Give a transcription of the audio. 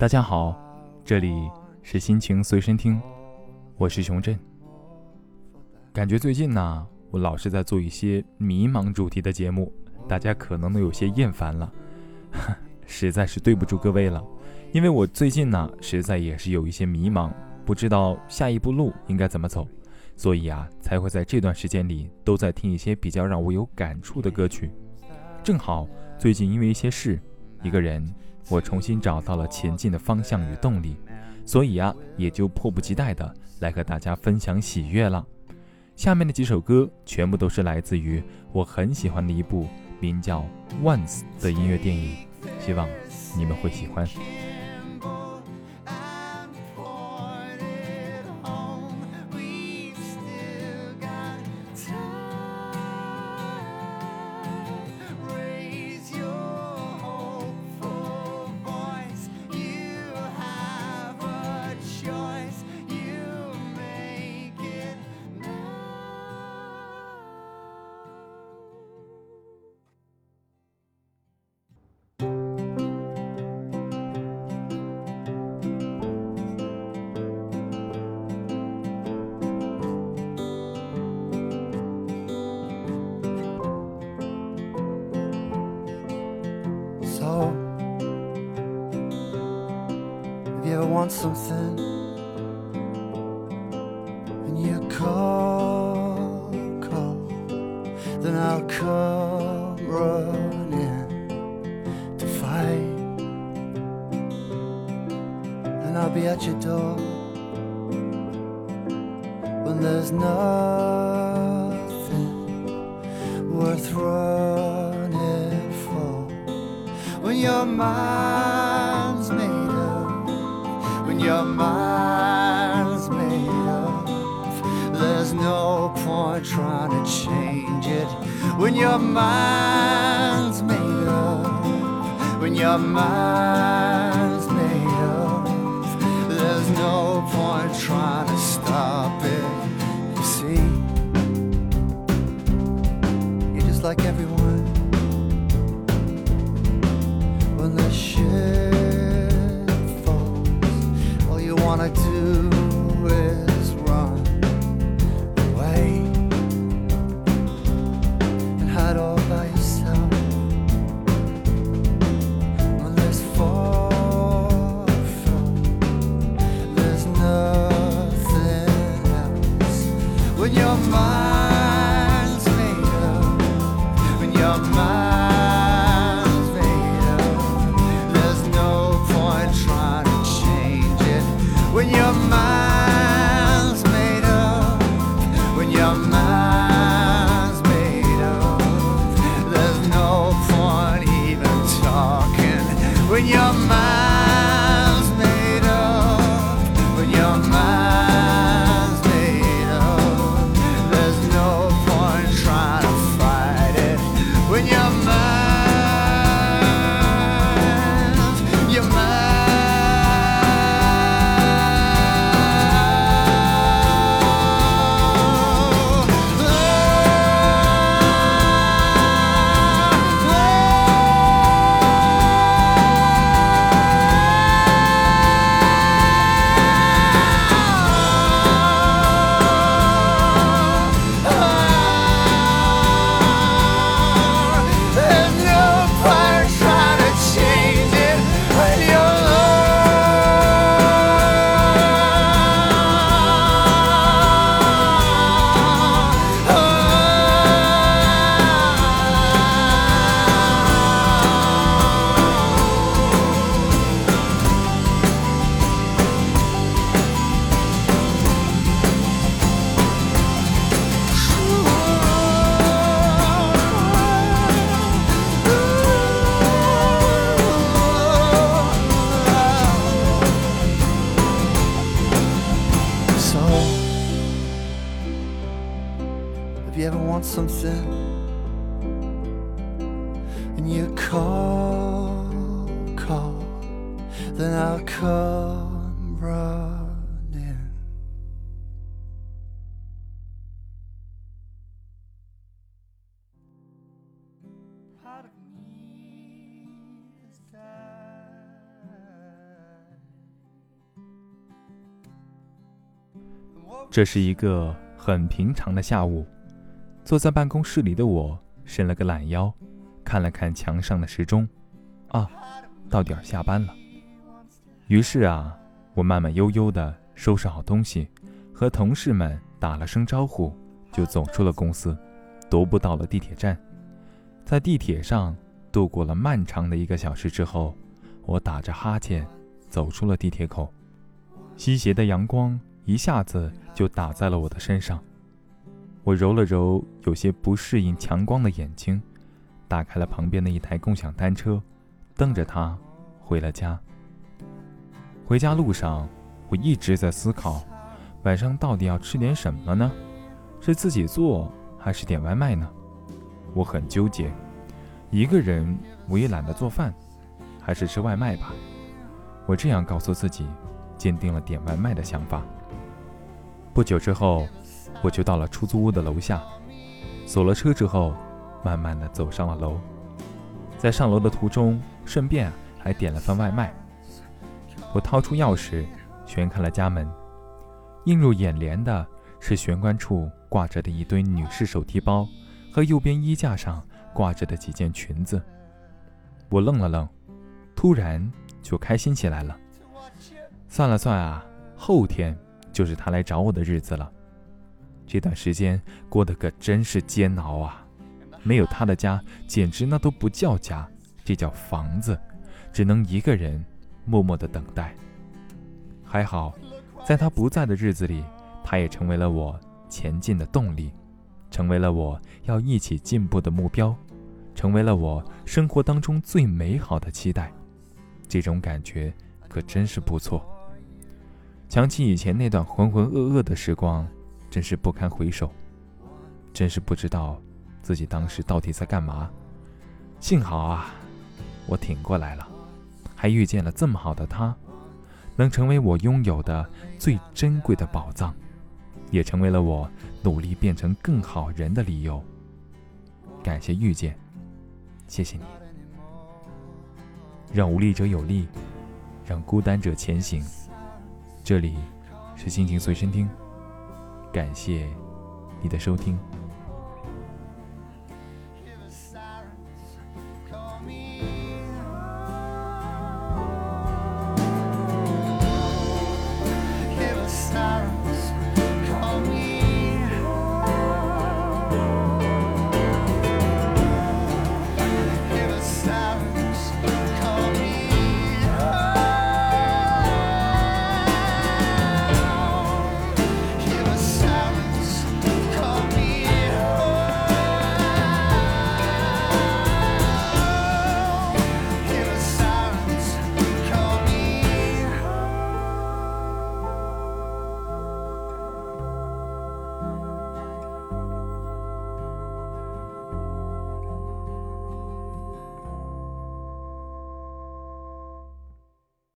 大家好，这里是心情随身听，我是熊振。感觉最近呢，我老是在做一些迷茫主题的节目，大家可能都有些厌烦了，实在是对不住各位了。因为我最近呢，实在也是有一些迷茫，不知道下一步路应该怎么走，所以啊，才会在这段时间里都在听一些比较让我有感触的歌曲。正好最近因为一些事，一个人。我重新找到了前进的方向与动力，所以啊，也就迫不及待的来和大家分享喜悦了。下面的几首歌全部都是来自于我很喜欢的一部名叫《Once》的音乐电影，希望你们会喜欢。Want something and you call, call, then I'll come running to fight, and I'll be at your door when there's nothing worth running for. When your mind's made your mind's made up. There's no point trying to change it when your mind's made up. When your mind's made up, there's no point trying to stop it. You see, you're just like everyone. youcallcallthatillcomebrightnow 这是一个很平常的下午坐在办公室里的我伸了个懒腰看了看墙上的时钟，啊，到点儿下班了。于是啊，我慢慢悠悠地收拾好东西，和同事们打了声招呼，就走出了公司，踱步到了地铁站。在地铁上度过了漫长的一个小时之后，我打着哈欠走出了地铁口，西斜的阳光。一下子就打在了我的身上，我揉了揉有些不适应强光的眼睛，打开了旁边的一台共享单车，蹬着他回了家。回家路上，我一直在思考，晚上到底要吃点什么呢？是自己做还是点外卖呢？我很纠结，一个人我也懒得做饭，还是吃外卖吧。我这样告诉自己，坚定了点外卖的想法。不久之后，我就到了出租屋的楼下，锁了车之后，慢慢的走上了楼。在上楼的途中，顺便还点了份外卖。我掏出钥匙，旋开了家门，映入眼帘的是玄关处挂着的一堆女士手提包，和右边衣架上挂着的几件裙子。我愣了愣，突然就开心起来了。算了算啊，后天。就是他来找我的日子了。这段时间过得可真是煎熬啊！没有他的家，简直那都不叫家，这叫房子，只能一个人默默的等待。还好，在他不在的日子里，他也成为了我前进的动力，成为了我要一起进步的目标，成为了我生活当中最美好的期待。这种感觉可真是不错。想起以前那段浑浑噩噩的时光，真是不堪回首。真是不知道自己当时到底在干嘛。幸好啊，我挺过来了，还遇见了这么好的他，能成为我拥有的最珍贵的宝藏，也成为了我努力变成更好人的理由。感谢遇见，谢谢你，让无力者有力，让孤单者前行。这里是心情随身听，感谢你的收听。